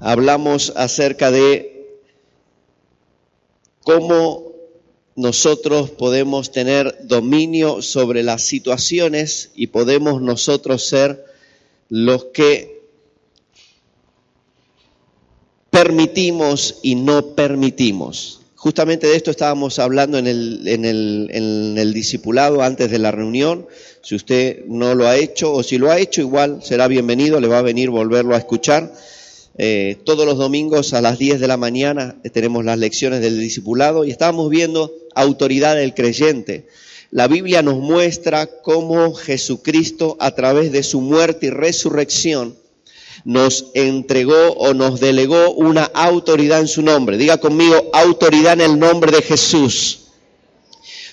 hablamos acerca de cómo nosotros podemos tener dominio sobre las situaciones y podemos nosotros ser los que permitimos y no permitimos. Justamente de esto estábamos hablando en el, en, el, en el, discipulado antes de la reunión. Si usted no lo ha hecho o si lo ha hecho, igual será bienvenido, le va a venir volverlo a escuchar. Eh, todos los domingos a las 10 de la mañana tenemos las lecciones del discipulado y estábamos viendo autoridad del creyente. La Biblia nos muestra cómo Jesucristo, a través de su muerte y resurrección, nos entregó o nos delegó una autoridad en su nombre. Diga conmigo, autoridad en el nombre de Jesús.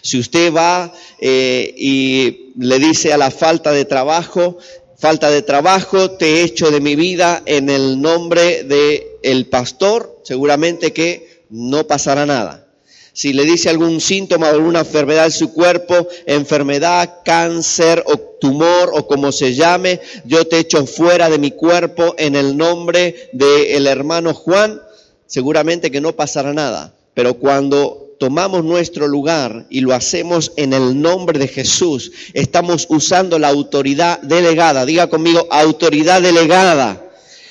Si usted va eh, y le dice a la falta de trabajo, falta de trabajo, te echo de mi vida en el nombre del el pastor, seguramente que no pasará nada. Si le dice algún síntoma o alguna enfermedad en su cuerpo, enfermedad, cáncer o tumor o como se llame, yo te echo fuera de mi cuerpo en el nombre del hermano Juan, seguramente que no pasará nada. Pero cuando tomamos nuestro lugar y lo hacemos en el nombre de Jesús, estamos usando la autoridad delegada. Diga conmigo, autoridad delegada.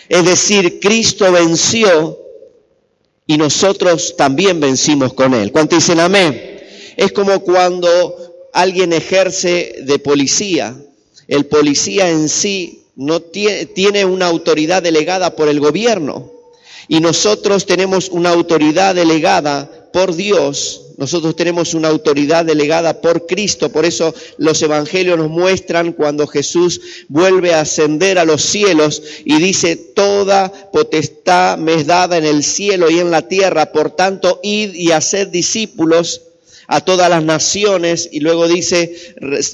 Es decir, Cristo venció y nosotros también vencimos con Él. ¿Cuánto dicen amén? Es como cuando alguien ejerce de policía. El policía en sí no tiene, tiene una autoridad delegada por el gobierno y nosotros tenemos una autoridad delegada por Dios nosotros tenemos una autoridad delegada por Cristo, por eso los evangelios nos muestran cuando Jesús vuelve a ascender a los cielos y dice, toda potestad me es dada en el cielo y en la tierra, por tanto, id y haced discípulos a todas las naciones y luego dice,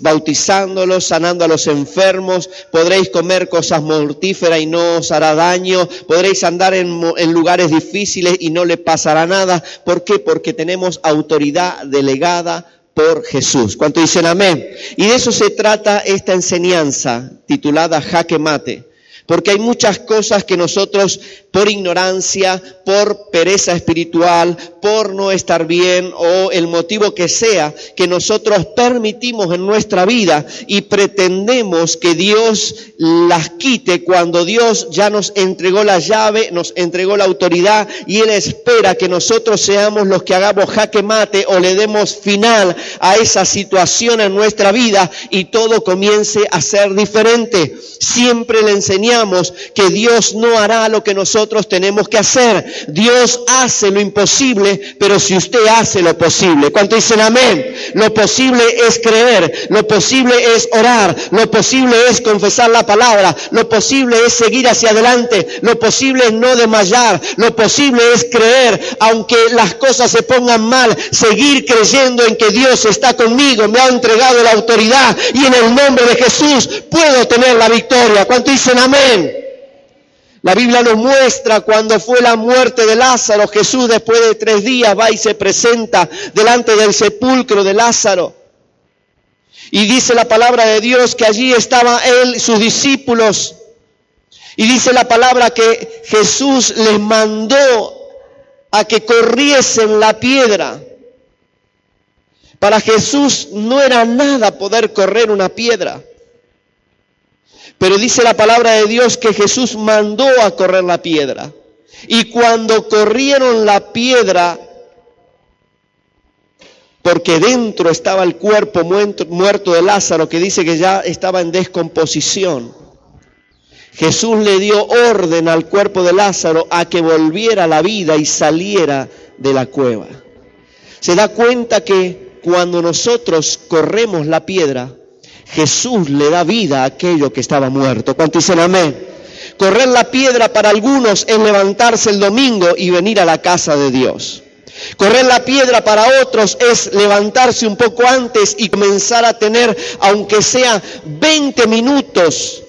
bautizándolos, sanando a los enfermos, podréis comer cosas mortíferas y no os hará daño, podréis andar en, en lugares difíciles y no le pasará nada. ¿Por qué? Porque tenemos autoridad delegada por Jesús. ¿Cuánto dicen amén? Y de eso se trata esta enseñanza titulada Jaque Mate. Porque hay muchas cosas que nosotros por ignorancia, por pereza espiritual, por no estar bien o el motivo que sea, que nosotros permitimos en nuestra vida y pretendemos que Dios las quite cuando Dios ya nos entregó la llave, nos entregó la autoridad y Él espera que nosotros seamos los que hagamos jaque mate o le demos final a esa situación en nuestra vida y todo comience a ser diferente. Siempre le enseñamos que Dios no hará lo que nosotros tenemos que hacer. Dios hace lo imposible, pero si usted hace lo posible, ¿cuánto dicen amén? Lo posible es creer, lo posible es orar, lo posible es confesar la palabra, lo posible es seguir hacia adelante, lo posible es no desmayar, lo posible es creer, aunque las cosas se pongan mal, seguir creyendo en que Dios está conmigo, me ha entregado la autoridad y en el nombre de Jesús puedo tener la victoria. ¿Cuánto dicen amén? La Biblia nos muestra cuando fue la muerte de Lázaro, Jesús después de tres días va y se presenta delante del sepulcro de Lázaro. Y dice la palabra de Dios que allí estaba él, sus discípulos. Y dice la palabra que Jesús les mandó a que corriesen la piedra. Para Jesús no era nada poder correr una piedra. Pero dice la palabra de Dios que Jesús mandó a correr la piedra. Y cuando corrieron la piedra, porque dentro estaba el cuerpo muerto de Lázaro, que dice que ya estaba en descomposición, Jesús le dio orden al cuerpo de Lázaro a que volviera a la vida y saliera de la cueva. Se da cuenta que cuando nosotros corremos la piedra, Jesús le da vida a aquello que estaba muerto. ¿Cuántos dicen amén? Correr la piedra para algunos es levantarse el domingo y venir a la casa de Dios. Correr la piedra para otros es levantarse un poco antes y comenzar a tener, aunque sea 20 minutos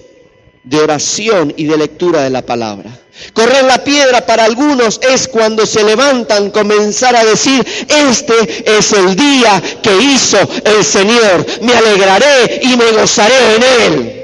de oración y de lectura de la palabra. Correr la piedra para algunos es cuando se levantan comenzar a decir, este es el día que hizo el Señor, me alegraré y me gozaré en él.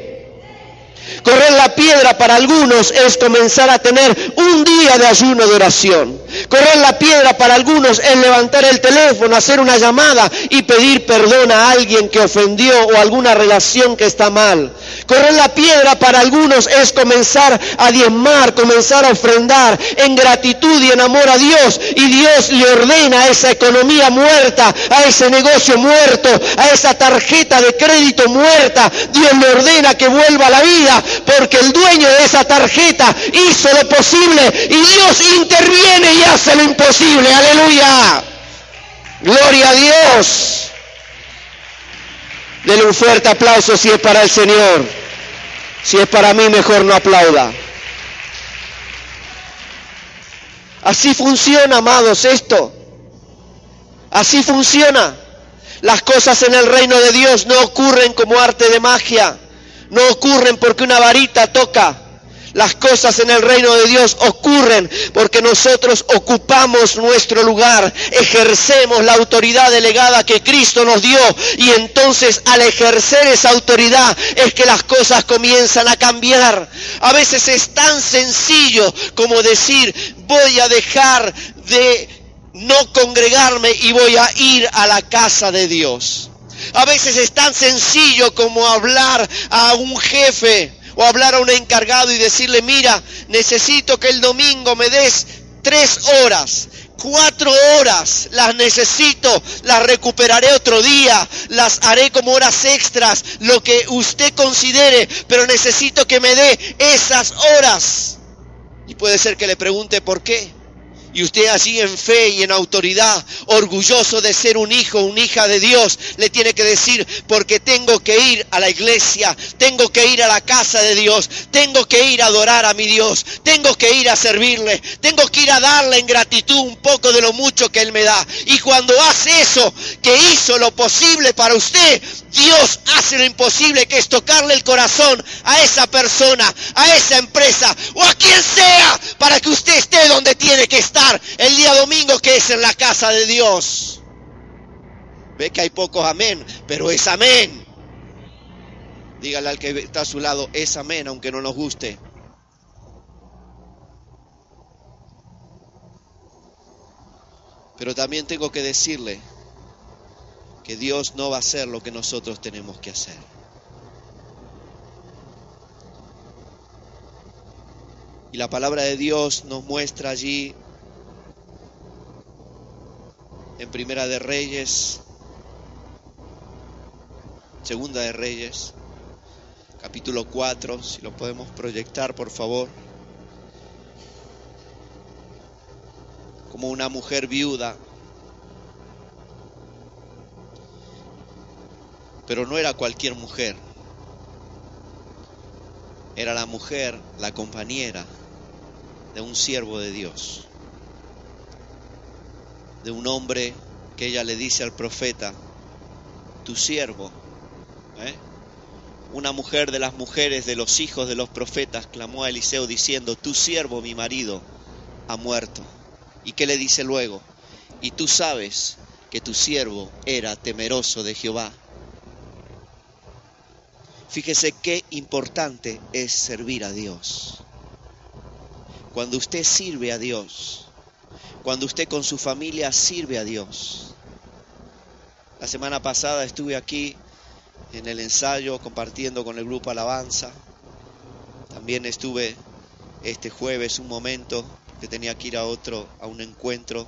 Correr la piedra para algunos es comenzar a tener un día de ayuno de oración. Correr la piedra para algunos es levantar el teléfono, hacer una llamada y pedir perdón a alguien que ofendió o alguna relación que está mal. Correr la piedra para algunos es comenzar a diezmar, comenzar a ofrendar en gratitud y en amor a Dios. Y Dios le ordena a esa economía muerta, a ese negocio muerto, a esa tarjeta de crédito muerta. Dios le ordena que vuelva a la vida porque el dueño de esa tarjeta hizo lo posible y Dios interviene y hace lo imposible. Aleluya. Gloria a Dios. Denle un fuerte aplauso si es para el Señor. Si es para mí, mejor no aplauda. Así funciona, amados, esto. Así funciona. Las cosas en el reino de Dios no ocurren como arte de magia. No ocurren porque una varita toca. Las cosas en el reino de Dios ocurren porque nosotros ocupamos nuestro lugar, ejercemos la autoridad delegada que Cristo nos dio y entonces al ejercer esa autoridad es que las cosas comienzan a cambiar. A veces es tan sencillo como decir voy a dejar de no congregarme y voy a ir a la casa de Dios. A veces es tan sencillo como hablar a un jefe o hablar a un encargado y decirle, mira, necesito que el domingo me des tres horas, cuatro horas, las necesito, las recuperaré otro día, las haré como horas extras, lo que usted considere, pero necesito que me dé esas horas. Y puede ser que le pregunte por qué. Y usted así en fe y en autoridad, orgulloso de ser un hijo, una hija de Dios, le tiene que decir, porque tengo que ir a la iglesia, tengo que ir a la casa de Dios, tengo que ir a adorar a mi Dios, tengo que ir a servirle, tengo que ir a darle en gratitud un poco de lo mucho que Él me da. Y cuando hace eso, que hizo lo posible para usted, Dios hace lo imposible, que es tocarle el corazón a esa persona, a esa empresa o a quien sea, para que usted esté donde tiene que estar el día domingo que es en la casa de Dios. Ve que hay pocos amén, pero es amén. Dígale al que está a su lado, es amén, aunque no nos guste. Pero también tengo que decirle que Dios no va a hacer lo que nosotros tenemos que hacer. Y la palabra de Dios nos muestra allí en Primera de Reyes, Segunda de Reyes, capítulo 4, si lo podemos proyectar, por favor. Como una mujer viuda, pero no era cualquier mujer, era la mujer, la compañera de un siervo de Dios de un hombre que ella le dice al profeta, tu siervo. ¿eh? Una mujer de las mujeres de los hijos de los profetas clamó a Eliseo diciendo, tu siervo, mi marido, ha muerto. ¿Y qué le dice luego? Y tú sabes que tu siervo era temeroso de Jehová. Fíjese qué importante es servir a Dios. Cuando usted sirve a Dios, cuando usted con su familia sirve a Dios. La semana pasada estuve aquí en el ensayo compartiendo con el grupo Alabanza. También estuve este jueves un momento que tenía que ir a otro, a un encuentro.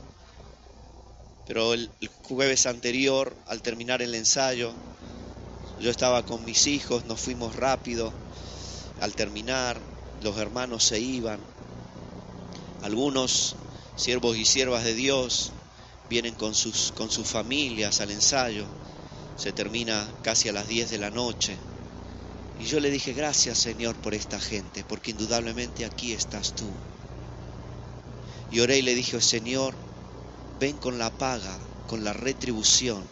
Pero el, jueves anterior, al terminar el ensayo, yo estaba con mis hijos, nos fuimos rápido. Al terminar, los hermanos se iban. Algunos siervos y siervas de Dios vienen con sus, con sus familias al ensayo, se termina casi a las 10 de la noche. Y yo le dije, gracias Señor por esta gente, porque indudablemente aquí estás tú. Y oré y le dije, Señor, ven con la paga, con la retribución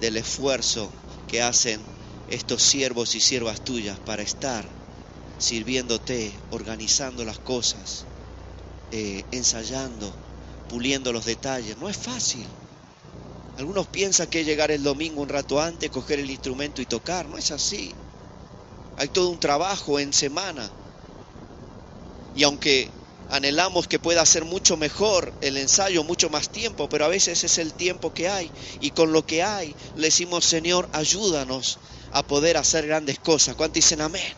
del esfuerzo que hacen estos siervos y siervas tuyas para estar sirviéndote, organizando las cosas, eh, ensayando, puliendo los detalles. No es fácil. Algunos piensan que llegar el domingo un rato antes, coger el instrumento y tocar. No es así. hay todo un trabajo en semana. Y aunque anhelamos que pueda ser mucho mejor el ensayo, mucho más tiempo, pero a veces es el tiempo que hay. Y con lo que hay, le decimos, Señor, ayúdanos a poder hacer grandes cosas. ¿Cuántos dicen amén?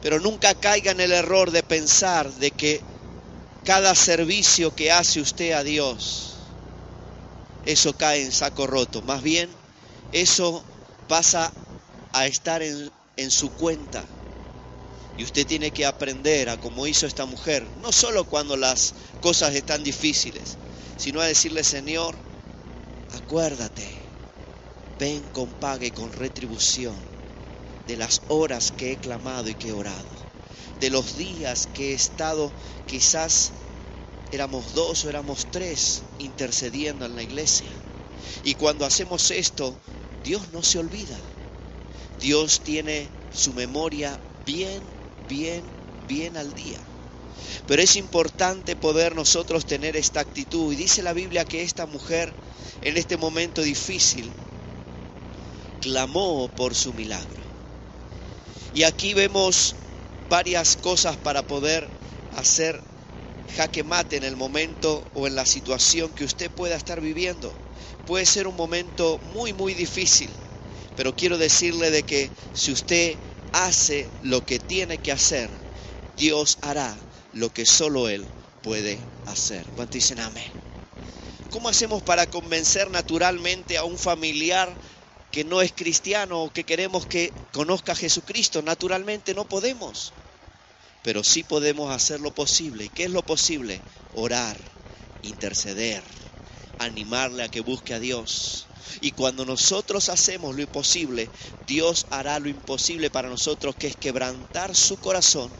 Pero nunca caiga en el error de pensar de que cada servicio que hace usted a Dios, eso cae en saco roto. Más bien, eso pasa a estar en, su cuenta. Y usted tiene que aprender a, como hizo esta mujer, no solo cuando las cosas están difíciles, sino a decirle, Señor, acuérdate, ven con paga y con retribución de las horas que he clamado y que he orado, de los días que he estado, quizás éramos dos o éramos tres intercediendo en la iglesia. Y cuando hacemos esto, Dios no se olvida. Dios tiene su memoria bien, bien, bien al día. Pero es importante poder nosotros tener esta actitud. Y dice la Biblia que esta mujer en este momento difícil clamó por su milagro. Y aquí vemos varias cosas para poder hacer jaque mate en el momento o en la situación que usted pueda estar viviendo. Puede ser un momento muy, muy difícil, pero quiero decirle de que si usted hace lo que tiene que hacer, Dios hará lo que solo Él puede hacer. ¿Cuánto dicen amén? ¿Cómo hacemos para convencer naturalmente a un familiar que no es cristiano o que queremos que conozca a Jesucristo? Naturalmente no podemos pero sí podemos hacer lo posible. ¿Y qué es lo posible? Orar, interceder, animarle a que busque a Dios. Y cuando nosotros hacemos lo imposible, Dios hará lo imposible para nosotros, que es quebrantar su corazón.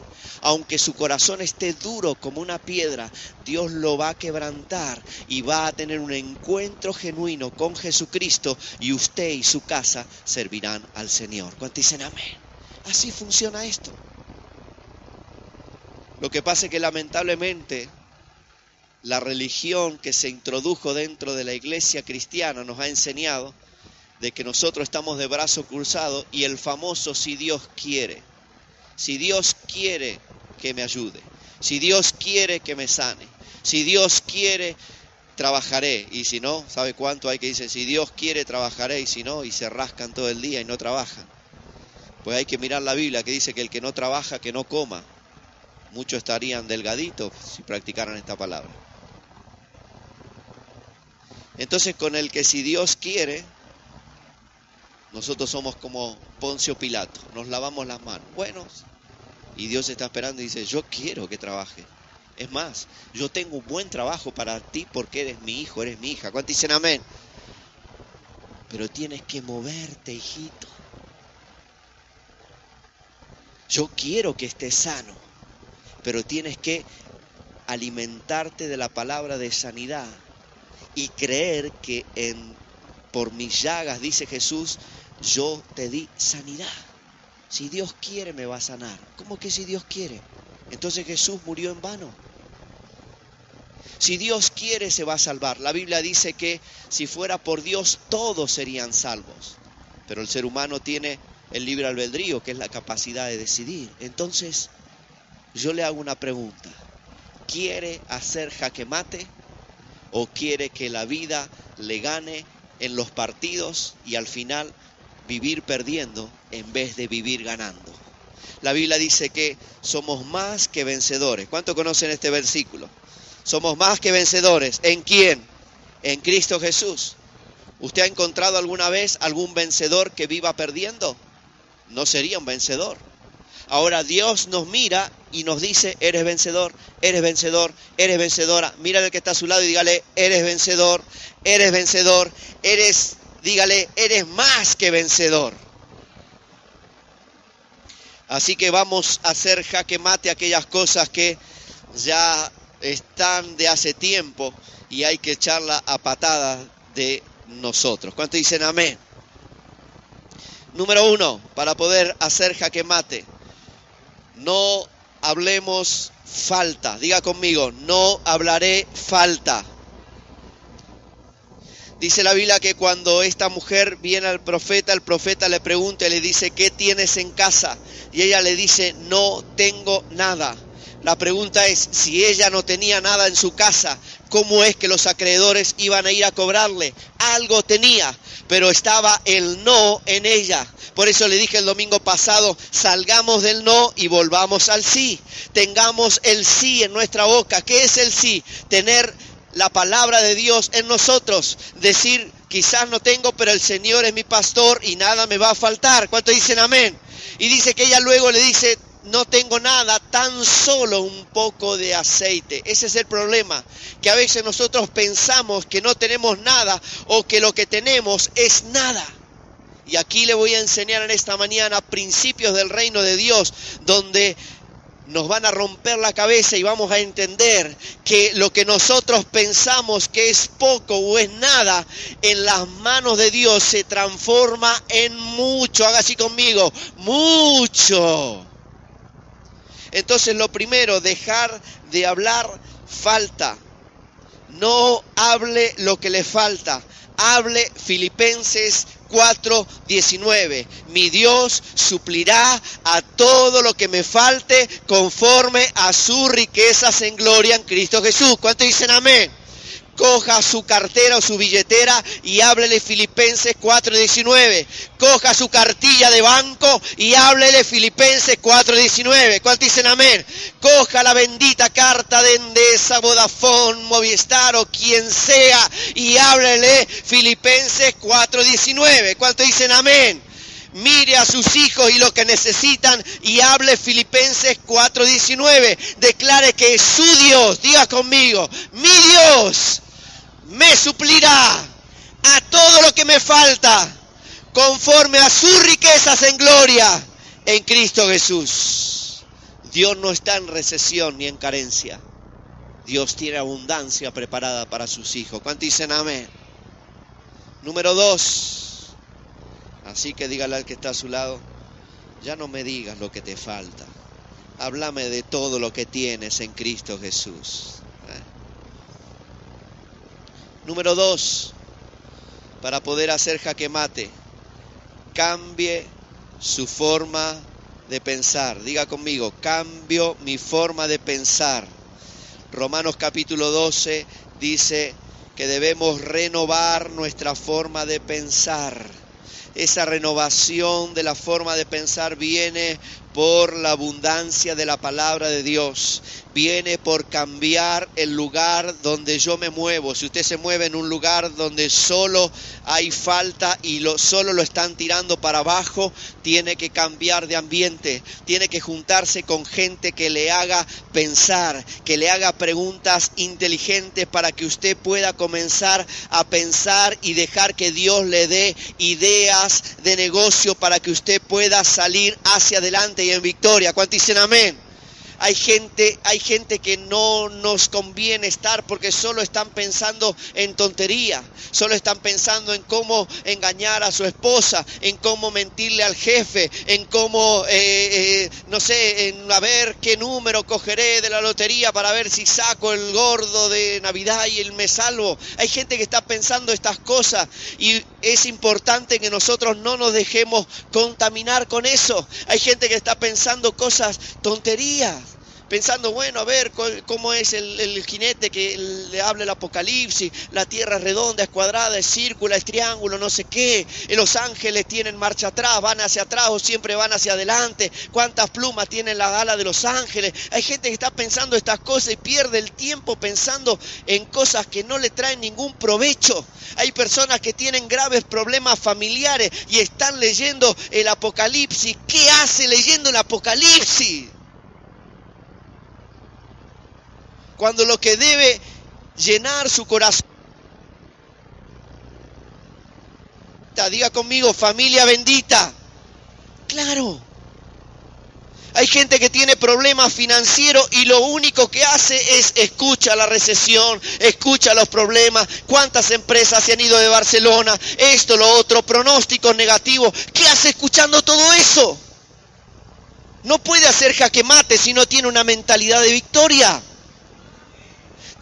Aunque su corazón esté duro como una piedra, Dios lo va a quebrantar y va a tener un encuentro genuino con Jesucristo y usted y su casa servirán al Señor. ¿Cuántos dicen amén? Así funciona esto. Lo que pasa es que lamentablemente la religión que se introdujo dentro de la iglesia cristiana nos ha enseñado de que nosotros estamos de brazo cruzado y el famoso si Dios quiere. Si Dios quiere que me ayude. Si Dios quiere que me sane. Si Dios quiere, trabajaré. Y si no, ¿sabe cuánto hay que decir? Si Dios quiere, trabajaré. Y si no, y se rascan todo el día y no trabajan. Pues hay que mirar la Biblia que dice que el que no trabaja, que no coma muchos estarían delgaditos si practicaran esta palabra. Entonces con el que si Dios quiere, nosotros somos como Poncio Pilato, nos lavamos las manos. Bueno, y Dios está esperando y dice, yo quiero que trabaje. Es más, yo tengo un buen trabajo para ti porque eres mi hijo, eres mi hija. ¿Cuántos dicen amén? Pero tienes que moverte, hijito. Yo quiero que estés sano pero tienes que alimentarte de la palabra de sanidad y creer que en, por mis llagas, dice Jesús, yo te di sanidad. Si Dios quiere me va a sanar. ¿Cómo que si Dios quiere? Entonces Jesús murió en vano. Si Dios quiere se va a salvar. La Biblia dice que si fuera por Dios todos serían salvos. Pero el ser humano tiene el libre albedrío, que es la capacidad de decidir. Entonces, yo le hago una pregunta. ¿Quiere hacer jaque mate o quiere que la vida le gane en los partidos y al final vivir perdiendo en vez de vivir ganando? La Biblia dice que somos más que vencedores. ¿Cuánto conocen este versículo? Somos más que vencedores. ¿En quién? En Cristo Jesús. ¿Usted ha encontrado alguna vez algún vencedor que viva perdiendo? No sería un vencedor. Ahora Dios nos mira y nos dice, eres vencedor, eres vencedor, eres vencedora. Mira el que está a su lado y dígale, eres vencedor, eres vencedor, eres, dígale, eres más que vencedor. Así que vamos a hacer jaque mate aquellas cosas que ya están de hace tiempo y hay que echarla a patadas de nosotros. ¿Cuántos dicen amén? Número uno, para poder hacer jaque mate, no hablemos falta. Diga conmigo, no hablaré falta. Dice la Biblia que cuando esta mujer viene al profeta, el profeta le pregunta y le dice, ¿qué tienes en casa? Y ella le dice, no tengo nada. La pregunta es, si ella no tenía nada en su casa, ¿cómo es que los acreedores iban a ir a cobrarle? Algo tenía, pero estaba el no en ella. Por eso le dije el domingo pasado, salgamos del no y volvamos al sí. Tengamos el sí en nuestra boca. ¿Qué es el sí? Tener la palabra de Dios en nosotros, decir, quizás no tengo, pero el Señor es mi pastor y nada me va a faltar. ¿Cuánto dicen amén? Y dice que ella luego le dice, no tengo nada, tan solo un poco de aceite. Ese es el problema, que a veces nosotros pensamos que no tenemos nada o que lo que tenemos es nada. Y aquí le voy a enseñar en esta mañana principios del reino de Dios, donde nos van a romper la cabeza y vamos a entender que lo que nosotros pensamos que es poco o es nada, en las manos de Dios se transforma en mucho. Haga así conmigo, mucho. Entonces lo primero, dejar de hablar falta. No hable lo que le falta. Hable Filipenses 4:19. Mi Dios suplirá a todo lo que me falte conforme a sus riquezas en gloria en Cristo Jesús. ¿Cuántos dicen amén? Coja su cartera o su billetera y háblele Filipenses 4:19. Coja su cartilla de banco y háblele Filipenses 4:19. ¿Cuántos dicen amén? Coja la bendita carta de Endesa, Vodafone, Movistar o quien sea y háblele Filipenses 4:19. ¿Cuántos dicen amén? mire a sus hijos y lo que necesitan y hable Filipenses 4:19. Declare que su Dios, diga conmigo, mi Dios me suplirá a todo lo que me falta conforme a sus riquezas en gloria en Cristo Jesús. Dios no está en recesión ni en carencia. Dios tiene abundancia preparada para sus hijos. ¿Cuántos dicen amén? Número dos, Así que dígale al que está a su lado, ya no me digas lo que te falta. Háblame de todo lo que tienes en Cristo Jesús. Número dos, para poder hacer jaque mate, cambie su forma de pensar. Diga conmigo, cambio mi forma de pensar. Romanos capítulo 12 dice que debemos renovar nuestra forma de pensar esa renovación de la forma de pensar viene por la abundancia de la palabra de Dios. Viene por cambiar el lugar donde yo me muevo. Si usted se mueve en un lugar donde solo hay falta y lo, solo lo están tirando para abajo, tiene que cambiar de ambiente. Tiene que juntarse con gente que le haga pensar, que le haga preguntas inteligentes para que usted pueda comenzar a pensar y dejar que Dios le dé ideas de negocio para que usted pueda salir hacia adelante y en victoria. ¿Cuántos dicen amén? Hay gente, hay gente que no nos conviene estar porque solo están pensando en tontería, solo están pensando en cómo engañar a su esposa, en cómo mentirle al jefe, en cómo, eh, eh, no sé, en a ver qué número cogeré de la lotería para ver si saco el gordo de Navidad y el me salvo. Hay gente que está pensando estas cosas y es importante que nosotros no nos dejemos contaminar con eso. Hay gente que está pensando cosas tonterías pensando, bueno, a ver cómo es el, jinete que le habla el apocalipsis, la tierra es redonda, es cuadrada, es círcula, es triángulo, no sé qué, los ángeles tienen marcha atrás, van hacia atrás o siempre van hacia adelante, cuántas plumas tienen la ala de los ángeles. Hay gente que está pensando estas cosas y pierde el tiempo pensando en cosas que no le traen ningún provecho. Hay personas que tienen graves problemas familiares y están leyendo el apocalipsis. ¿Qué hace leyendo el apocalipsis? Cuando lo que debe llenar su corazón. Diga conmigo, familia bendita. Claro. Hay gente que tiene problemas financieros y lo único que hace es escucha la recesión, escucha los problemas, cuántas empresas se han ido de Barcelona, esto, lo otro, pronósticos negativos. ¿Qué hace escuchando todo eso? No puede hacer jaque mate si no tiene una mentalidad de victoria.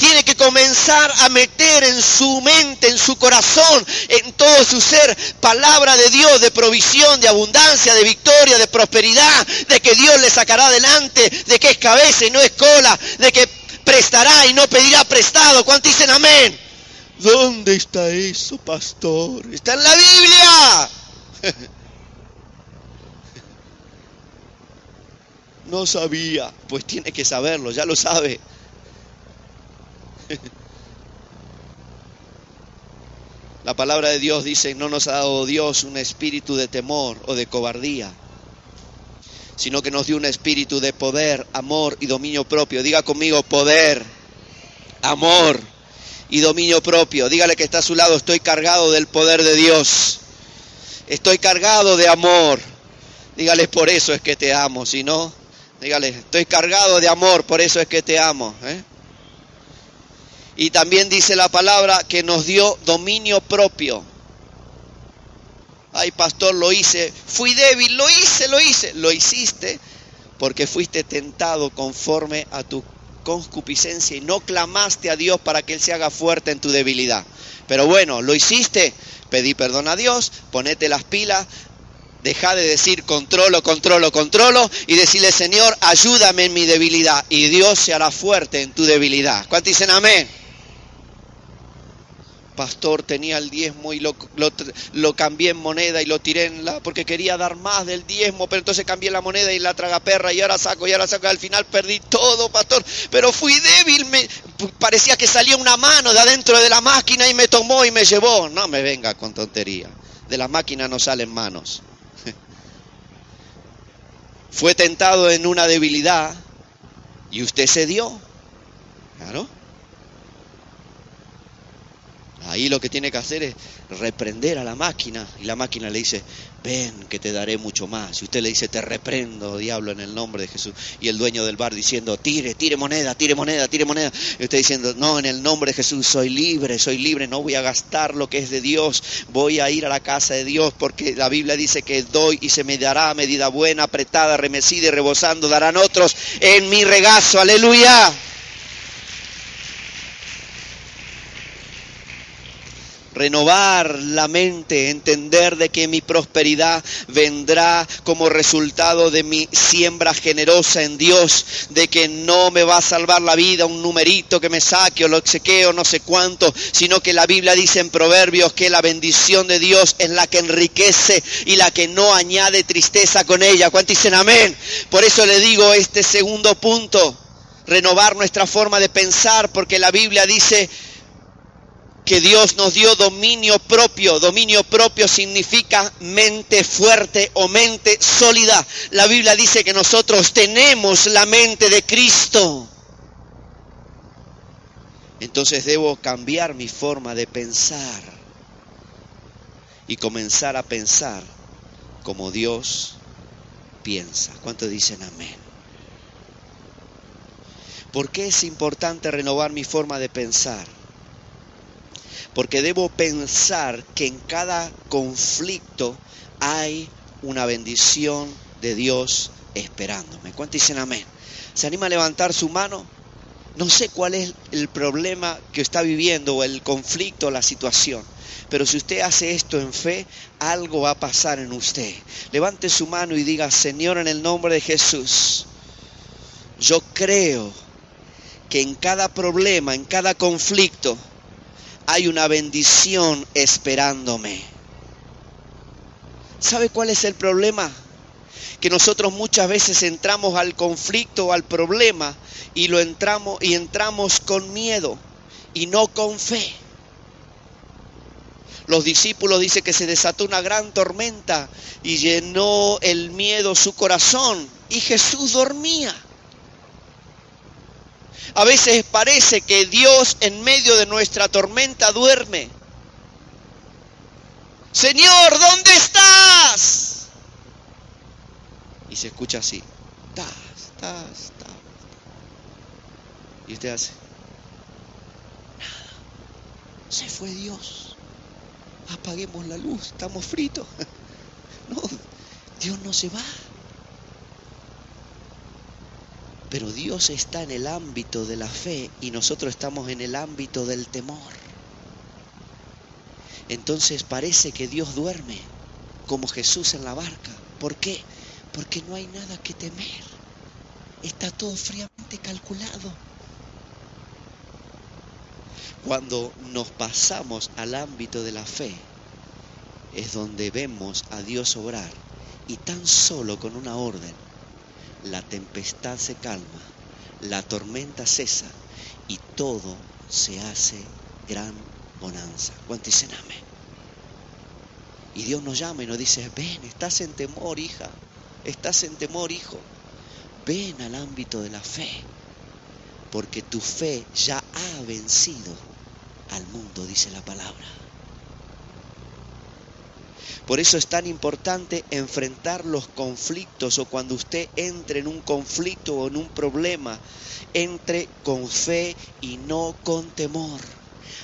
Tiene que comenzar a meter en su mente, en su corazón, en todo su ser, palabra de Dios, de provisión, de abundancia, de victoria, de prosperidad, de que Dios le sacará adelante, de que es cabeza y no es cola, de que prestará y no pedirá prestado. ¿Cuántos dicen amén? ¿Dónde está eso, pastor? Está en la Biblia. No sabía, pues tiene que saberlo, ya lo sabe. La palabra de Dios dice, no nos ha dado Dios un espíritu de temor o de cobardía, sino que nos dio un espíritu de poder, amor y dominio propio. Diga conmigo poder, amor y dominio propio. Dígale que está a su lado, estoy cargado del poder de Dios. Estoy cargado de amor. Dígale, por eso es que te amo, si no, dígale, estoy cargado de amor, por eso es que te amo. ¿eh? Y también dice la palabra que nos dio dominio propio. Ay, pastor, lo hice. Fui débil, lo hice, lo hice. Lo hiciste porque fuiste tentado conforme a tu concupiscencia y no clamaste a Dios para que Él se haga fuerte en tu debilidad. Pero bueno, lo hiciste, pedí perdón a Dios, ponete las pilas, deja de decir controlo, controlo, controlo y decirle Señor, ayúdame en mi debilidad y Dios se hará fuerte en tu debilidad. ¿Cuántos dicen amén? Pastor tenía el diezmo y lo, lo, cambié en moneda y lo tiré en la, porque quería dar más del diezmo, pero entonces cambié la moneda y la traga perra y ahora saco y ahora saco, al final perdí todo, pastor, pero fui débil, me, parecía que salía una mano de adentro de la máquina y me tomó y me llevó. No me venga con tontería, de la máquina no salen manos. Fue tentado en una debilidad y usted se dio, claro. Ahí lo que tiene que hacer es reprender a la máquina y la máquina le dice, ven que te daré mucho más. Y usted le dice, te reprendo, diablo, en el nombre de Jesús. Y el dueño del bar diciendo, tire, tire moneda, tire moneda, tire moneda. Y usted diciendo, no, en el nombre de Jesús soy libre, soy libre, no voy a gastar lo que es de Dios, voy a ir a la casa de Dios porque la Biblia dice que doy y se me dará medida buena, apretada, remecida y rebosando, darán otros en mi regazo, aleluya. Renovar la mente, entender de que mi prosperidad vendrá como resultado de mi siembra generosa en Dios, de que no me va a salvar la vida un numerito que me saque o lo o no sé cuánto, sino que la Biblia dice en Proverbios que la bendición de Dios es la que enriquece y la que no añade tristeza con ella. ¿Cuántos dicen amén? Por eso le digo este segundo punto, renovar nuestra forma de pensar, porque la Biblia dice que Dios nos dio dominio propio. Dominio propio significa mente fuerte o mente sólida. La Biblia dice que nosotros tenemos la mente de Cristo. Entonces debo cambiar mi forma de pensar y comenzar a pensar como Dios piensa. ¿Cuántos dicen amén? ¿Por qué es importante renovar mi forma de pensar? Porque debo pensar que en cada conflicto hay una bendición de Dios esperándome. ¿Cuántos dicen amén? ¿Se anima a levantar su mano? No sé cuál es el problema que está viviendo o el conflicto o la situación. Pero si usted hace esto en fe, algo va a pasar en usted. Levante su mano y diga, Señor, en el nombre de Jesús, yo creo que en cada problema, en cada conflicto, hay una bendición esperándome. ¿Sabe cuál es el problema? Que nosotros muchas veces entramos al conflicto al problema y lo entramos y entramos con miedo y no con fe. Los discípulos dicen que se desató una gran tormenta y llenó el miedo su corazón y Jesús dormía. A veces parece que Dios en medio de nuestra tormenta duerme. Señor, ¿dónde estás? Y se escucha así. Tas, tas, tas. Y usted hace. Nada. Se fue Dios. Apaguemos la luz. Estamos fritos. No, Dios no se va. Pero Dios está en el ámbito de la fe y nosotros estamos en el ámbito del temor. Entonces parece que Dios duerme como Jesús en la barca. ¿Por qué? Porque no hay nada que temer. Está todo fríamente calculado. Cuando nos pasamos al ámbito de la fe, es donde vemos a Dios obrar y tan solo con una orden, la tempestad se calma, la tormenta cesa y todo se hace gran bonanza. ¿Cuánto dicen amén? Y Dios nos llama y nos dice, ven, estás en temor, hija, estás en temor, hijo. Ven al ámbito de la fe, porque tu fe ya ha vencido al mundo, dice la palabra. Por eso es tan importante enfrentar los conflictos o cuando usted entre en un conflicto o en un problema, entre con fe y no con temor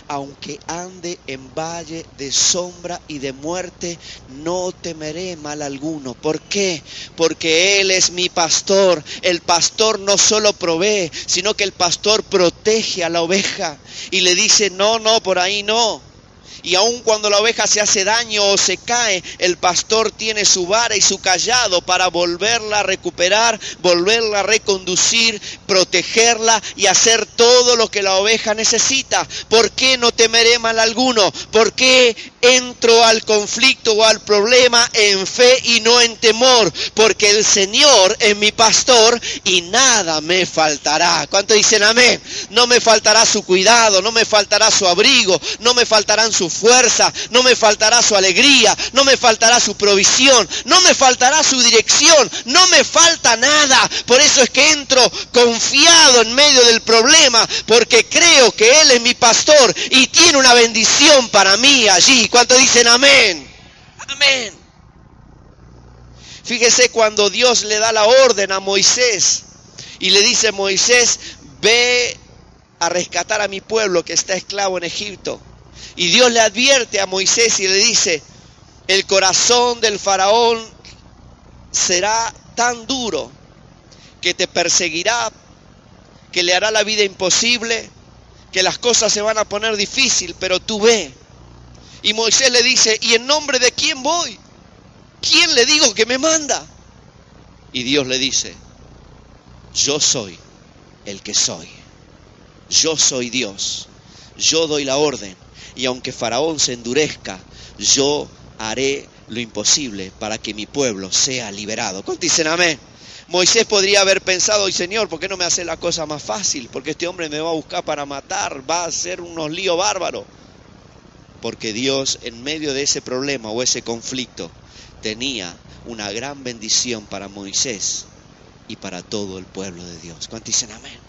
aunque ande en valle de sombra y de muerte, no temeré mal alguno. ¿Por qué? Porque Él es mi pastor. El pastor no solo provee, sino que el pastor protege a la oveja y le dice, no, no, por ahí no y aun cuando la oveja se hace daño o se cae, el pastor tiene su vara y su callado para volverla a recuperar, volverla a reconducir, protegerla y hacer todo lo que la oveja necesita. ¿Por qué no temeré mal alguno? ¿Por qué entro al conflicto o al problema en fe y no en temor? Porque el Señor es mi pastor y nada me faltará. ¿Cuánto dicen amén? No me faltará su cuidado, no me faltará su abrigo, no me faltarán sus fuerza, no me faltará su alegría, no me faltará su provisión, no me faltará su dirección, no me falta nada. Por eso es que entro confiado en medio del problema, porque creo que Él es mi pastor y tiene una bendición para mí allí. ¿Cuánto dicen amén? Amén. Fíjese cuando Dios le da la orden a Moisés y le dice, Moisés, ve a rescatar a mi pueblo que está esclavo en Egipto. Y Dios le advierte a Moisés y le dice, el corazón del faraón será tan duro que te perseguirá, que le hará la vida imposible, que las cosas se van a poner difícil, pero tú ve. Y Moisés le dice, ¿y en nombre de quién voy? ¿Quién le digo que me manda? Y Dios le dice, yo soy el que soy. Yo soy Dios. Yo doy la orden y aunque Faraón se endurezca, yo haré lo imposible para que mi pueblo sea liberado. ¿Cuántos dicen amén? Moisés podría haber pensado, y Señor, ¿por qué no me hace la cosa más fácil? Porque este hombre me va a buscar para matar, va a hacer unos líos bárbaros. Porque Dios en medio de ese problema o ese conflicto tenía una gran bendición para Moisés y para todo el pueblo de Dios. ¿Cuántos dicen amén?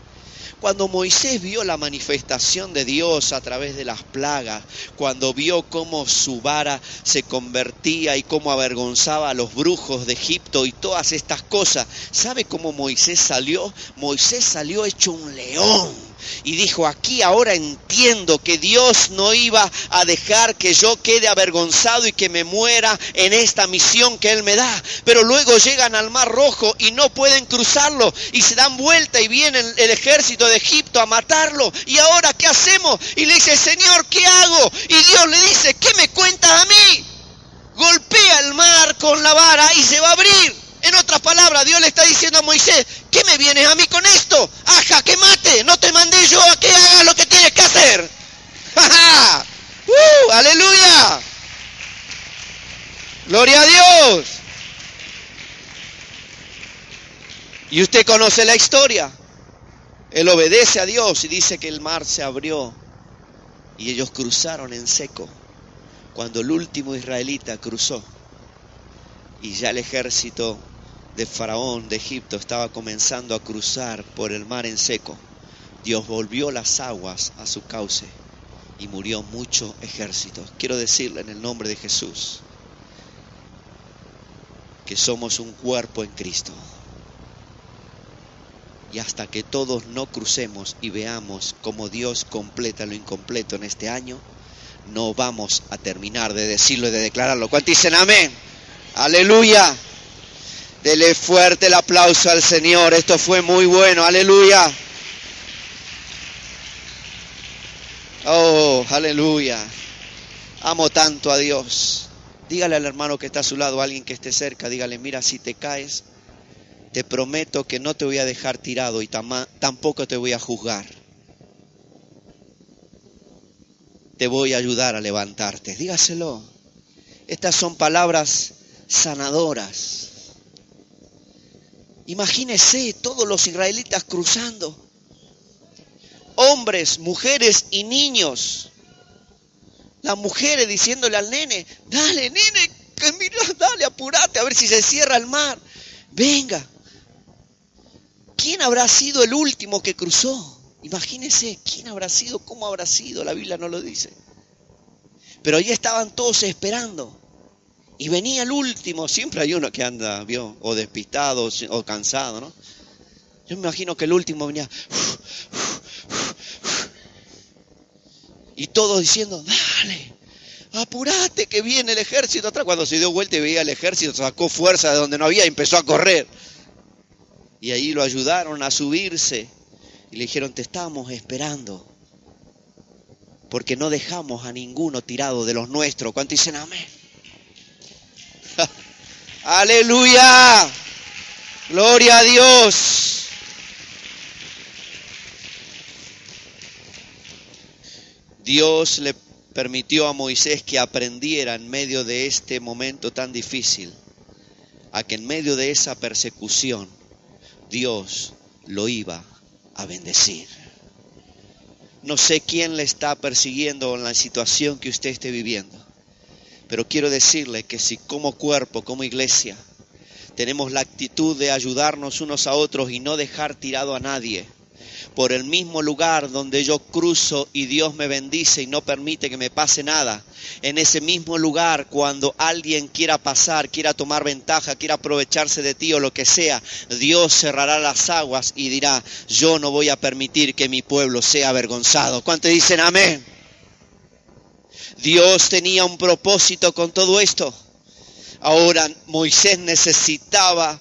Cuando Moisés vio la manifestación de Dios a través de las plagas, cuando vio cómo su vara se convertía y cómo avergonzaba a los brujos de Egipto y todas estas cosas, ¿sabe cómo Moisés salió? Moisés salió hecho un león y dijo, aquí ahora entiendo que Dios no iba a dejar que yo quede avergonzado y que me muera en esta misión que Él me da. Pero luego llegan al Mar Rojo y no pueden cruzarlo y se dan vuelta y viene el ejército de Egipto a matarlo. ¿Y ahora qué hacemos? Y le dice, Señor, ¿qué hago? Y Dios le dice, ¿qué me cuentas a mí? Golpea el mar con la vara y se va a abrir. En otras palabras, Dios le está diciendo a Moisés, ¿qué me vienes a mí con esto? Aja, que mate, no te mandé yo a que hagas lo que tienes que hacer. ¡Uh! ¡Aleluya! ¡Gloria a Dios! Y usted conoce la historia. Él obedece a Dios y dice que el mar se abrió y ellos cruzaron en seco cuando el último israelita cruzó y ya el ejército de Faraón de Egipto estaba comenzando a cruzar por el mar en seco, Dios volvió las aguas a su cauce y murió mucho ejército. Quiero decirle en el nombre de Jesús que somos un cuerpo en Cristo. Y hasta que todos no crucemos y veamos cómo Dios completa lo incompleto en este año, no vamos a terminar de decirlo y de declararlo. ¿Cuántos dicen amén? Aleluya. Dele fuerte el aplauso al Señor. Esto fue muy bueno. Aleluya. Oh, aleluya. Amo tanto a Dios. Dígale al hermano que está a su lado, alguien que esté cerca, dígale, mira, si te caes, te prometo que no te voy a dejar tirado y tampoco te voy a juzgar. Te voy a ayudar a levantarte. Dígaselo. Estas son palabras sanadoras. Imagínese todos los israelitas cruzando. Hombres, mujeres y niños. Las mujeres diciéndole al nene, dale, nene, que mira, dale, apúrate a ver si se cierra el mar. Venga. ¿Quién habrá sido el último que cruzó? Imagínese, ¿quién habrá sido? ¿Cómo habrá sido? La Biblia no lo dice. Pero allí estaban todos esperando. Y venía el último, siempre hay uno que anda, vio, o despistado o cansado, ¿no? Yo me imagino que el último venía. Y todos diciendo, dale, apúrate que viene el ejército atrás. Cuando se dio vuelta y veía el ejército, sacó fuerza de donde no había y empezó a correr. Y ahí lo ayudaron a subirse. Y le dijeron, te estábamos esperando. Porque no dejamos a ninguno tirado de los nuestros. ¿Cuánto dicen amén? Aleluya. Gloria a Dios. Dios le permitió a Moisés que aprendiera en medio de este momento tan difícil, a que en medio de esa persecución Dios lo iba a bendecir. No sé quién le está persiguiendo en la situación que usted esté viviendo. Pero quiero decirle que si como cuerpo, como iglesia, tenemos la actitud de ayudarnos unos a otros y no dejar tirado a nadie, por el mismo lugar donde yo cruzo y Dios me bendice y no permite que me pase nada, en ese mismo lugar cuando alguien quiera pasar, quiera tomar ventaja, quiera aprovecharse de ti o lo que sea, Dios cerrará las aguas y dirá, yo no voy a permitir que mi pueblo sea avergonzado. ¿Cuántos dicen amén? Dios tenía un propósito con todo esto. Ahora Moisés necesitaba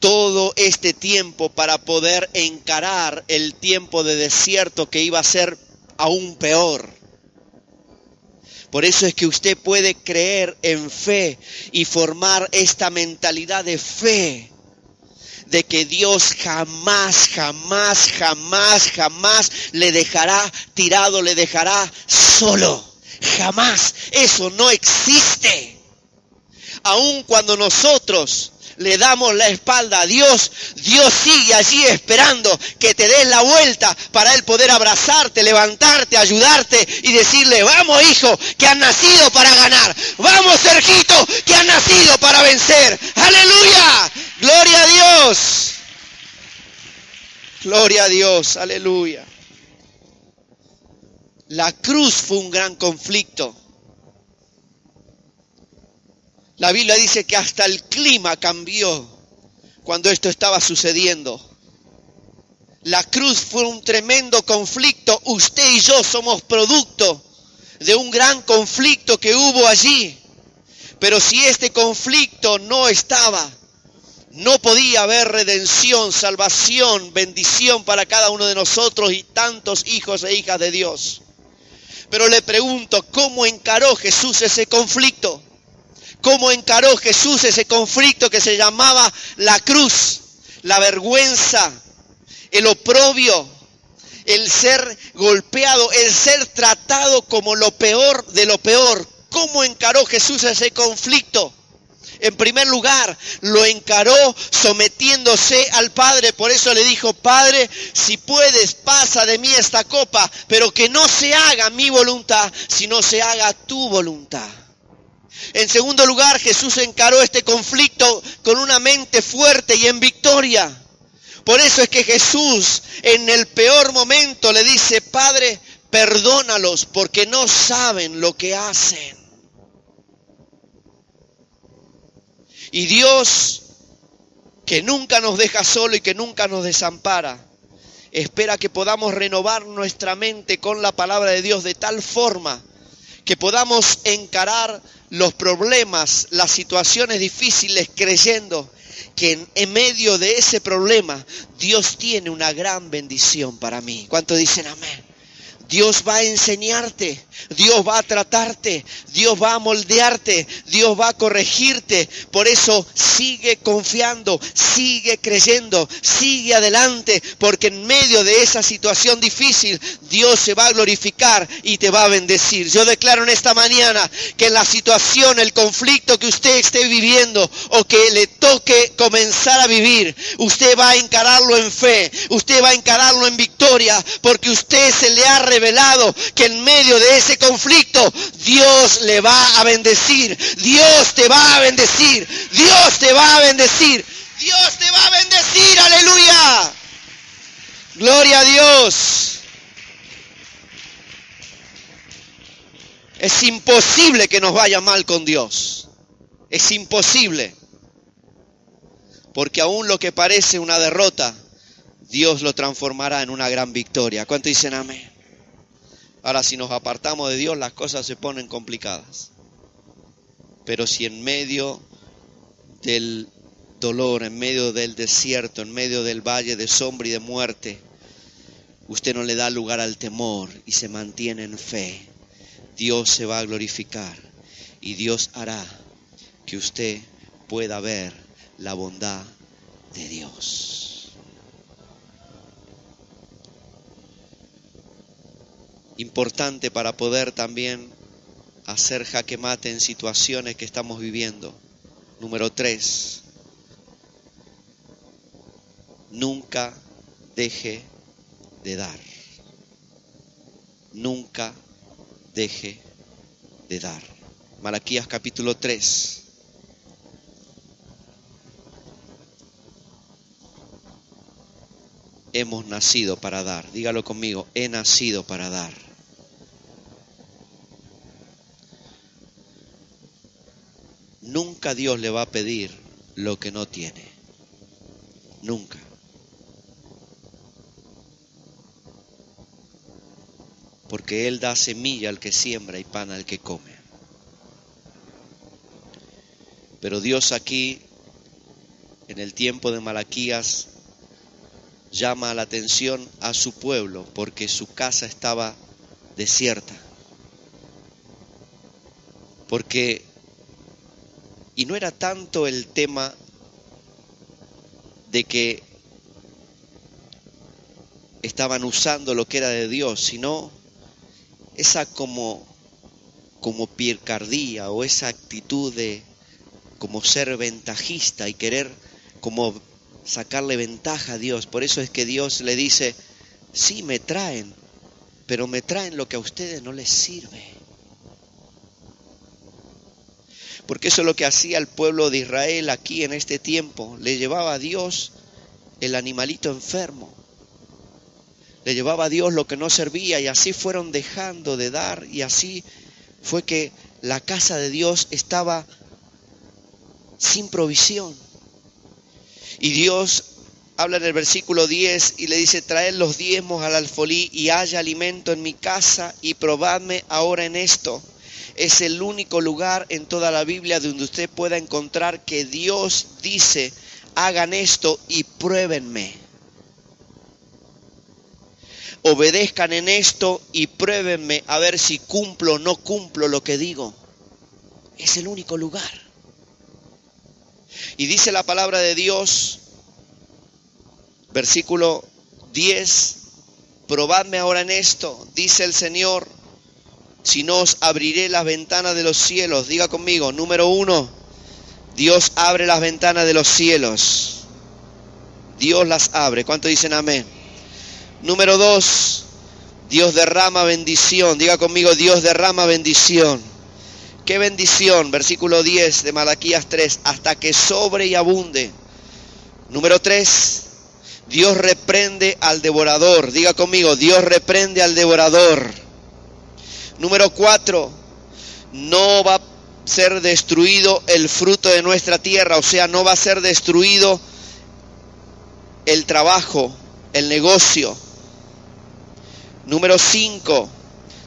todo este tiempo para poder encarar el tiempo de desierto que iba a ser aún peor. Por eso es que usted puede creer en fe y formar esta mentalidad de fe de que Dios jamás, jamás, jamás, jamás le dejará tirado, le dejará solo. Jamás. Eso no existe. Aun cuando nosotros le damos la espalda a Dios, Dios sigue allí esperando que te des la vuelta para Él poder abrazarte, levantarte, ayudarte y decirle, vamos hijo, que has nacido para ganar. Vamos Sergito, que has nacido para vencer. Aleluya. Gloria a Dios. Gloria a Dios. Aleluya. La cruz fue un gran conflicto. La Biblia dice que hasta el clima cambió cuando esto estaba sucediendo. La cruz fue un tremendo conflicto. Usted y yo somos producto de un gran conflicto que hubo allí. Pero si este conflicto no estaba, no podía haber redención, salvación, bendición para cada uno de nosotros y tantos hijos e hijas de Dios. Pero le pregunto, ¿cómo encaró Jesús ese conflicto? ¿Cómo encaró Jesús ese conflicto que se llamaba la cruz, la vergüenza, el oprobio, el ser golpeado, el ser tratado como lo peor de lo peor? ¿Cómo encaró Jesús ese conflicto? En primer lugar, lo encaró sometiéndose al Padre. Por eso le dijo, Padre, si puedes, pasa de mí esta copa, pero que no se haga mi voluntad, sino se haga tu voluntad. En segundo lugar, Jesús encaró este conflicto con una mente fuerte y en victoria. Por eso es que Jesús en el peor momento le dice, Padre, perdónalos porque no saben lo que hacen. Y Dios, que nunca nos deja solo y que nunca nos desampara, espera que podamos renovar nuestra mente con la palabra de Dios de tal forma que podamos encarar los problemas, las situaciones difíciles creyendo que en, medio de ese problema Dios tiene una gran bendición para mí. ¿Cuántos dicen amén? Dios va a enseñarte, Dios va a tratarte, Dios va a moldearte, Dios va a corregirte. Por eso sigue confiando, sigue creyendo, sigue adelante, porque en medio de esa situación difícil Dios se va a glorificar y te va a bendecir. Yo declaro en esta mañana que en la situación, el conflicto que usted esté viviendo o que le toque comenzar a vivir, usted va a encararlo en fe, usted va a encararlo en victoria, porque usted se le ha revelado que en medio de ese conflicto Dios le va a bendecir, Dios te va a bendecir, Dios te va a bendecir, Dios te va a bendecir, aleluya. Gloria a Dios. Es imposible que nos vaya mal con Dios. Es imposible. Porque aún lo que parece una derrota, Dios lo transformará en una gran victoria. ¿Cuánto dicen amén? Ahora, si nos apartamos de Dios, las cosas se ponen complicadas. Pero si en medio del dolor, en medio del desierto, en medio del valle de sombra y de muerte, usted no le da lugar al temor y se mantiene en fe, Dios se va a glorificar y Dios hará que usted pueda ver la bondad de Dios. Importante para poder también hacer jaque mate en situaciones que estamos viviendo. Número tres, nunca deje de dar. Nunca deje de dar. Malaquías capítulo 3. Hemos nacido para dar. Dígalo conmigo, he nacido para dar. Nunca Dios le va a pedir lo que no tiene. Nunca. Porque Él da semilla al que siembra y pan al que come. Pero Dios aquí, en el tiempo de Malaquías, llama la atención a su pueblo porque su casa estaba desierta. Porque y no era tanto el tema de que estaban usando lo que era de Dios, sino esa como, como pircardía o esa actitud de como ser ventajista y querer como sacarle ventaja a Dios. Por eso es que Dios le dice, sí, me traen, pero me traen lo que a ustedes no les sirve porque eso es lo que hacía el pueblo de Israel aquí en este tiempo. Le llevaba a Dios el animalito enfermo. Le llevaba a Dios lo que no servía y así fueron dejando de dar y así fue que la casa de Dios estaba sin provisión. Y Dios habla en el versículo 10 y le dice, traed los diezmos al alfolí y haya alimento en mi casa y probadme ahora en esto es el único lugar en toda la Biblia donde usted pueda encontrar que Dios dice, hagan esto y pruébenme. Obedezcan en esto y pruébenme a ver si cumplo o no cumplo lo que digo. Es el único lugar. Y dice la palabra de Dios, versículo 10, probadme ahora en esto, dice el Señor, si no os abriré las ventanas de los cielos. Diga conmigo, número uno, Dios abre las ventanas de los cielos. Dios las abre. ¿Cuánto dicen amén? Número dos, Dios derrama bendición. Diga conmigo, Dios derrama bendición. ¿Qué bendición? Versículo 10 de Malaquías 3, hasta que sobre y abunde. Número 3, Dios reprende al devorador. Diga conmigo, Dios reprende al devorador. Número cuatro, no va a ser destruido el fruto de nuestra tierra, o sea, no va a ser destruido el trabajo, el negocio. Número cinco,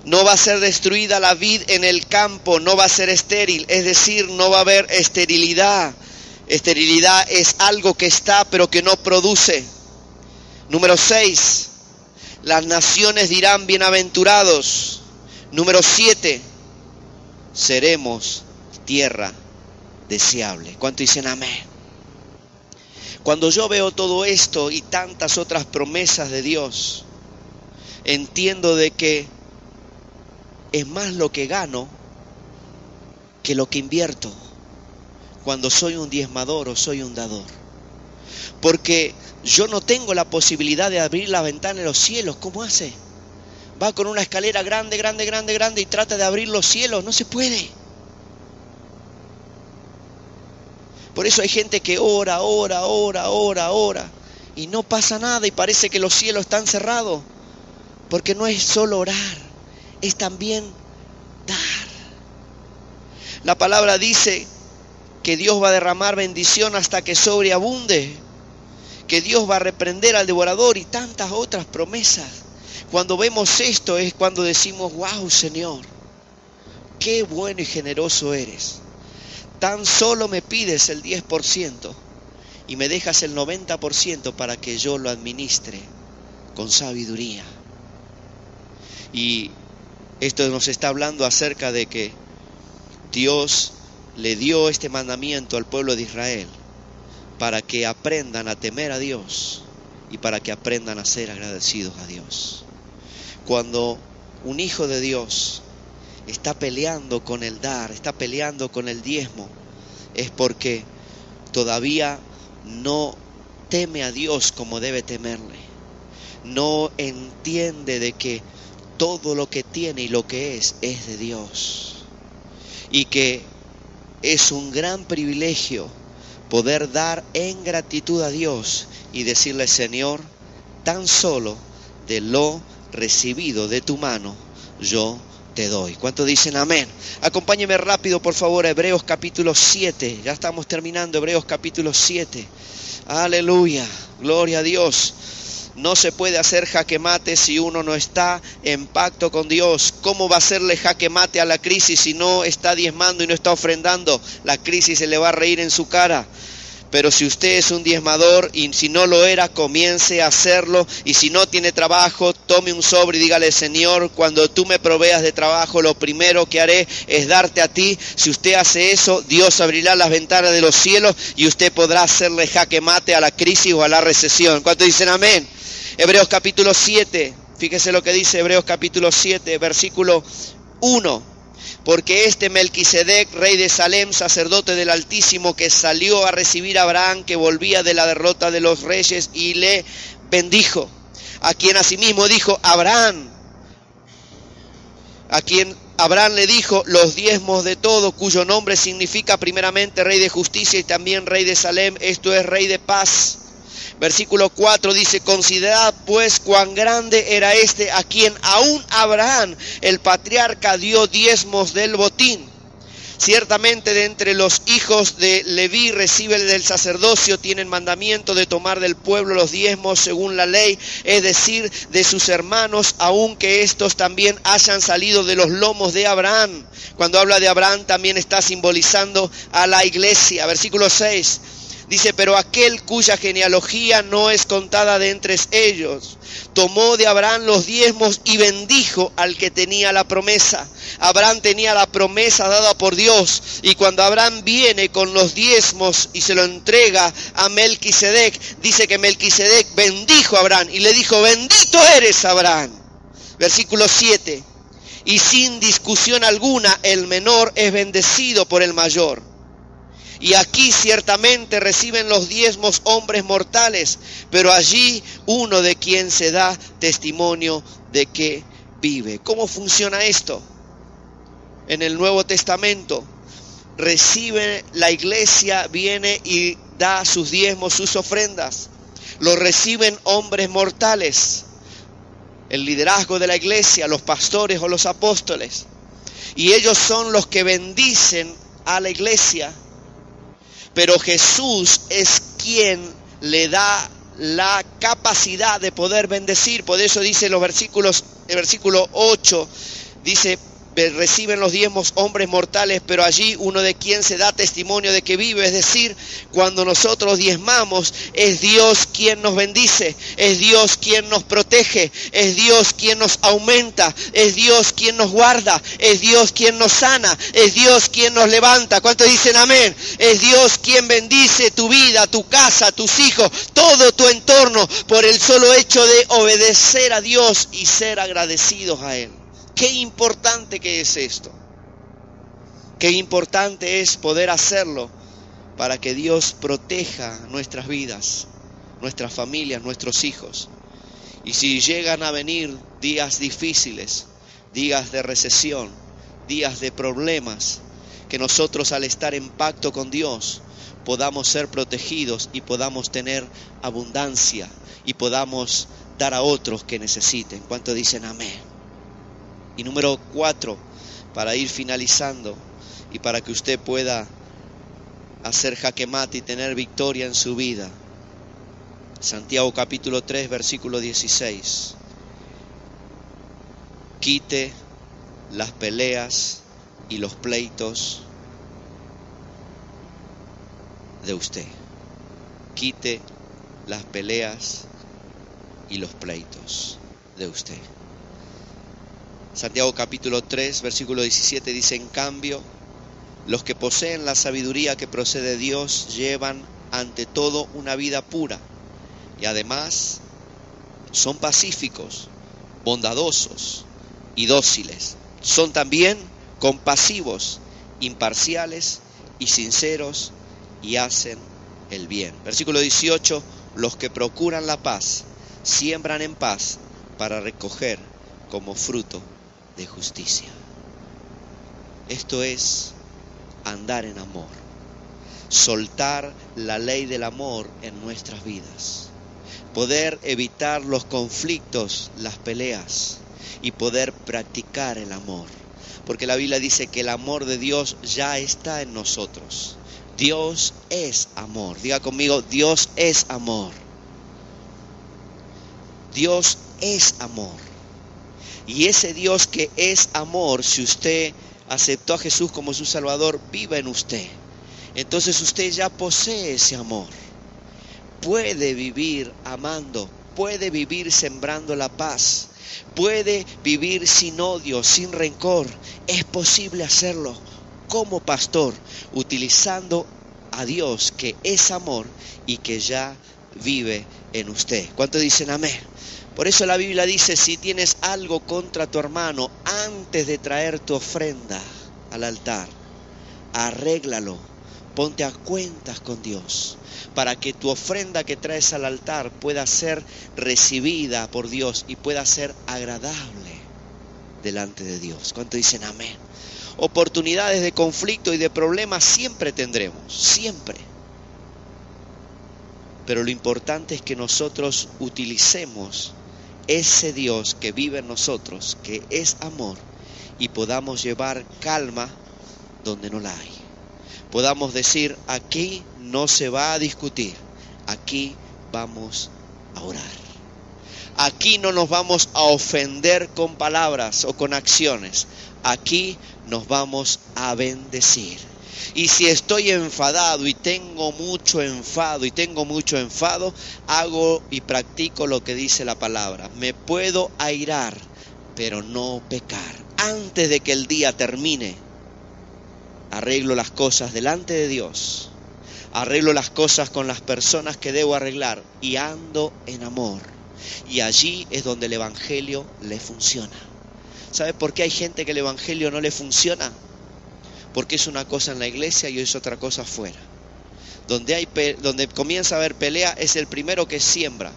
No va a ser destruida la vid en el campo, no va a ser estéril, es decir, no va a haber esterilidad. Esterilidad es algo que está pero que no produce. Número 6. Las naciones dirán bienaventurados. Número 7. Seremos tierra deseable. ¿Cuánto dicen amén? Cuando yo veo todo esto y tantas otras promesas de Dios, entiendo de que es más lo que gano que lo que invierto cuando soy un diezmador o soy un dador. Porque yo no tengo la posibilidad de abrir la ventana de los cielos. ¿Cómo hace? Va con una escalera grande, grande, grande, grande y trata de abrir los cielos. No se puede. Por eso hay gente que ora, ora, ora, ora, ora. Y no pasa nada y parece que los cielos están cerrados. Porque no es solo orar, es también dar. La palabra dice que Dios va a derramar bendición hasta que sobreabunde, que Dios va a reprender al devorador y tantas otras promesas. Cuando vemos esto es cuando decimos, wow Señor, qué bueno y generoso eres. Tan solo me pides el 10% y me dejas el 90% para que yo lo administre con sabiduría. Y esto nos está hablando acerca de que Dios le dio este mandamiento al pueblo de Israel para que aprendan a temer a Dios y para que aprendan a ser agradecidos a Dios. Cuando un hijo de Dios está peleando con el dar, está peleando con el diezmo, es porque todavía no teme a Dios como debe temerle. No entiende de que todo lo que tiene y lo que es es de Dios. Y que es un gran privilegio poder dar en gratitud a Dios y decirle, Señor, tan solo de lo recibido de tu mano, yo te doy. ¿Cuánto dicen amén? Acompáñeme rápido, por favor, a Hebreos capítulo 7. Ya estamos terminando, Hebreos capítulo 7. Aleluya, gloria a Dios. No se puede hacer jaque mate si uno no está en pacto con Dios. ¿Cómo va a hacerle jaque mate a la crisis si no está diezmando y no está ofrendando? La crisis se le va a reír en su cara. Pero si usted es un diezmador y si no lo era, comience a hacerlo. Y si no tiene trabajo, tome un sobre y dígale, Señor, cuando tú me proveas de trabajo, lo primero que haré es darte a ti. Si usted hace eso, Dios abrirá las ventanas de los cielos y usted podrá hacerle jaque mate a la crisis o a la recesión. ¿Cuántos dicen amén? Hebreos capítulo 7, fíjese lo que dice Hebreos capítulo 7, versículo 1. Porque este Melquisedec, rey de Salem, sacerdote del Altísimo, que salió a recibir a Abraham, que volvía de la derrota de los reyes, y le bendijo. A quien asimismo dijo, Abraham, a quien Abraham le dijo los diezmos de todo, cuyo nombre significa primeramente rey de justicia y también rey de Salem, esto es rey de paz. Versículo 4 dice, considerad pues cuán grande era este a quien aún Abraham, el patriarca, dio diezmos del botín. Ciertamente de entre los hijos de Leví recibe del sacerdocio, tienen mandamiento de tomar del pueblo los diezmos según la ley, es decir, de sus hermanos, aunque estos también hayan salido de los lomos de Abraham. Cuando habla de Abraham también está simbolizando a la iglesia. Versículo 6. Dice, pero aquel cuya genealogía no es contada de entre ellos, tomó de Abraham los diezmos y bendijo al que tenía la promesa. Abraham tenía la promesa dada por Dios y cuando Abraham viene con los diezmos y se lo entrega a Melquisedec, dice que Melquisedec bendijo a Abraham y le dijo, bendito eres Abraham. Versículo 7. Y sin discusión alguna el menor es bendecido por el mayor. Y aquí ciertamente reciben los diezmos hombres mortales, pero allí uno de quien se da testimonio de que vive. ¿Cómo funciona esto? En el Nuevo Testamento recibe la iglesia, viene y da sus diezmos, sus ofrendas. Lo reciben hombres mortales, el liderazgo de la iglesia, los pastores o los apóstoles. Y ellos son los que bendicen a la iglesia pero Jesús es quien le da la capacidad de poder bendecir. Por eso dice los versículos, el versículo 8, dice, reciben los diezmos hombres mortales, pero allí uno de quien se da testimonio de que vive, es decir, cuando nosotros diezmamos, es Dios quien nos bendice, es Dios quien nos protege, es Dios quien nos aumenta, es Dios quien nos guarda, es Dios quien nos sana, es Dios quien nos levanta. ¿Cuántos dicen amén? Es Dios quien bendice tu vida, tu casa, tus hijos, todo tu entorno por el solo hecho de obedecer a Dios y ser agradecidos a Él. Qué importante que es esto. Qué importante es poder hacerlo para que Dios proteja nuestras vidas, nuestras familias, nuestros hijos. Y si llegan a venir días difíciles, días de recesión, días de problemas, que nosotros al estar en pacto con Dios podamos ser protegidos y podamos tener abundancia y podamos dar a otros que necesiten. ¿Cuánto dicen amén? Y número cuatro, para ir finalizando y para que usted pueda hacer jaque mate y tener victoria en su vida. Santiago capítulo 3, versículo 16. Quite las peleas y los pleitos de usted. Quite las peleas y los pleitos de usted. Santiago capítulo 3, versículo 17 dice, en cambio, los que poseen la sabiduría que procede de Dios llevan ante todo una vida pura y además son pacíficos, bondadosos y dóciles. Son también compasivos, imparciales y sinceros y hacen el bien. Versículo 18, los que procuran la paz siembran en paz para recoger como fruto de justicia. Esto es andar en amor, soltar la ley del amor en nuestras vidas, poder evitar los conflictos, las peleas y poder practicar el amor. Porque la Biblia dice que el amor de Dios ya está en nosotros. Dios es amor. Diga conmigo, Dios es amor. Dios es amor. Y ese Dios que es amor, si usted aceptó a Jesús como su Salvador, viva en usted. Entonces usted ya posee ese amor. Puede vivir amando, puede vivir sembrando la paz, puede vivir sin odio, sin rencor. Es posible hacerlo como pastor, utilizando a Dios que es amor y que ya vive en usted. ¿Cuánto dicen amén? Por eso la Biblia dice, si tienes algo contra tu hermano, antes de traer tu ofrenda al altar, arréglalo, ponte a cuentas con Dios, para que tu ofrenda que traes al altar pueda ser recibida por Dios y pueda ser agradable delante de Dios. ¿Cuánto dicen amén? Oportunidades de conflicto y de problemas siempre tendremos, siempre. Pero lo importante es que nosotros utilicemos ese Dios que vive en nosotros, que es amor, y podamos llevar calma donde no la hay. Podamos decir, aquí no se va a discutir, aquí vamos a orar. Aquí no nos vamos a ofender con palabras o con acciones, aquí nos vamos a bendecir. Y si estoy enfadado y tengo mucho enfado y tengo mucho enfado, hago y practico lo que dice la palabra. Me puedo airar, pero no pecar. Antes de que el día termine, arreglo las cosas delante de Dios. Arreglo las cosas con las personas que debo arreglar y ando en amor. Y allí es donde el Evangelio le funciona. ¿Sabe por qué hay gente que el Evangelio no le funciona? Porque es una cosa en la iglesia y es otra cosa afuera. Donde, hay, donde comienza a haber pelea es el primero que siembra.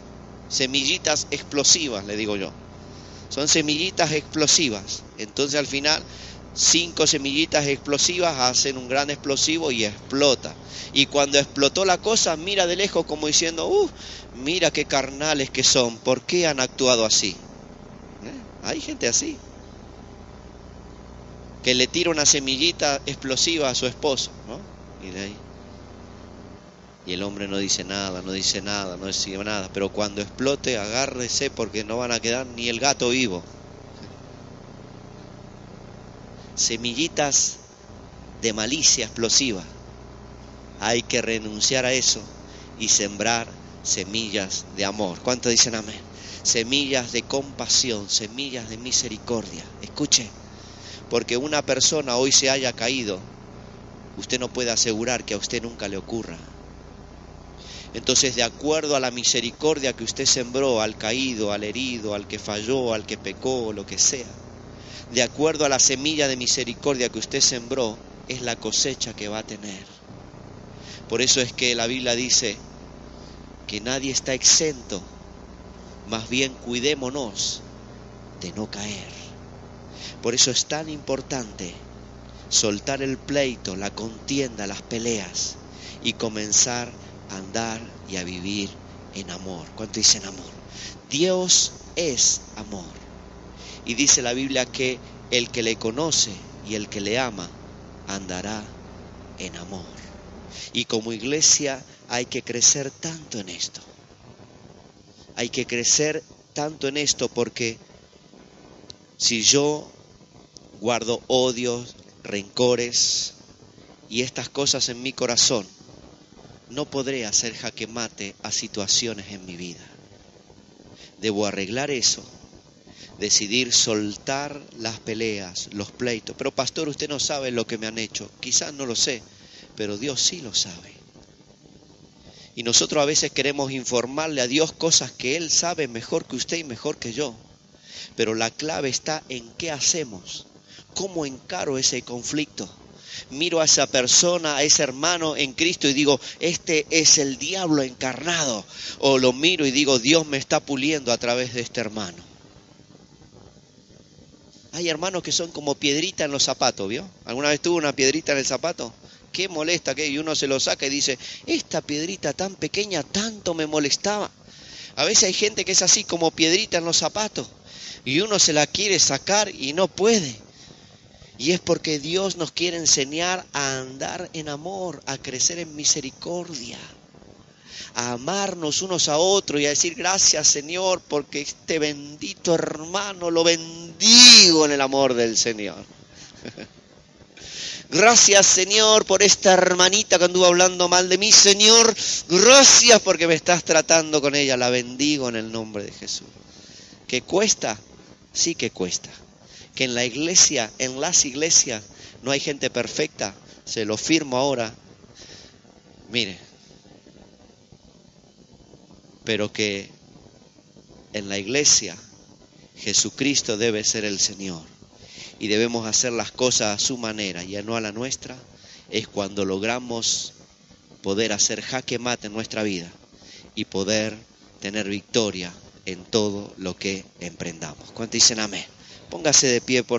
Semillitas explosivas, le digo yo. Son semillitas explosivas. Entonces al final cinco semillitas explosivas hacen un gran explosivo y explota. Y cuando explotó la cosa, mira de lejos como diciendo, uh, mira qué carnales que son, ¿por qué han actuado así? ¿Eh? Hay gente así que le tira una semillita explosiva a su esposo, ¿no? Y de ahí. Y el hombre no dice nada, no dice nada, no dice nada. Pero cuando explote, agárrese porque no van a quedar ni el gato vivo. semillitas de malicia explosiva. Hay que renunciar a eso y sembrar semillas de amor. ¿Cuánto dicen amén? Semillas de compasión, semillas de misericordia. Escuche, porque una persona hoy se haya caído, usted no puede asegurar que a usted nunca le ocurra. Entonces, de acuerdo a la misericordia que usted sembró al caído, al herido, al que falló, al que pecó, lo que sea, de acuerdo a la semilla de misericordia que usted sembró, es la cosecha que va a tener. Por eso es que la Biblia dice que nadie está exento, más bien cuidémonos de no caer. Por eso es tan importante soltar el pleito, la contienda, las peleas y comenzar a andar y a vivir en amor. ¿Cuánto dicen amor? Dios es amor. Y dice la Biblia que el que le conoce y el que le ama andará en amor. Y como iglesia hay que crecer tanto en esto. Hay que crecer tanto en esto porque si yo guardo odios, rencores y estas cosas en mi corazón, no podré hacer jaque mate a situaciones en mi vida. Debo arreglar eso, decidir soltar las peleas, los pleitos. Pero pastor, usted no sabe lo que me han hecho. Quizás no lo sé, pero Dios sí lo sabe. Y nosotros a veces queremos informarle a Dios cosas que Él sabe mejor que usted y mejor que yo. Pero la clave está en qué hacemos, cómo encaro ese conflicto miro a esa persona, a ese hermano en Cristo y digo, este es el diablo encarnado. O lo miro y digo, Dios me está puliendo a través de este hermano. Hay hermanos que son como piedrita en los zapatos, ¿vio? ¿Alguna vez tuvo una piedrita en el zapato? Qué molesta que y uno se lo saca y dice, esta piedrita tan pequeña tanto me molestaba. A veces hay gente que es así como piedrita en los zapatos y uno se la quiere sacar y no puede. Y es porque Dios nos quiere enseñar a andar en amor, a crecer en misericordia, a amarnos unos a otros y a decir gracias Señor porque este bendito hermano lo bendigo en el amor del Señor. Gracias Señor por esta hermanita que anduvo hablando mal de mí, Señor. Gracias porque me estás tratando con ella. La bendigo en el nombre de Jesús. ¿Que cuesta? Sí que cuesta que en la iglesia, en las iglesias, no hay gente perfecta. Se lo firmo ahora. Mire, pero que en la iglesia Jesucristo debe ser el Señor y debemos hacer las cosas a su manera y no a la nuestra, es cuando logramos poder hacer jaque mate en nuestra vida y poder tener victoria en todo lo que emprendamos. ¿Cuánto dicen amén? Póngase de pie, por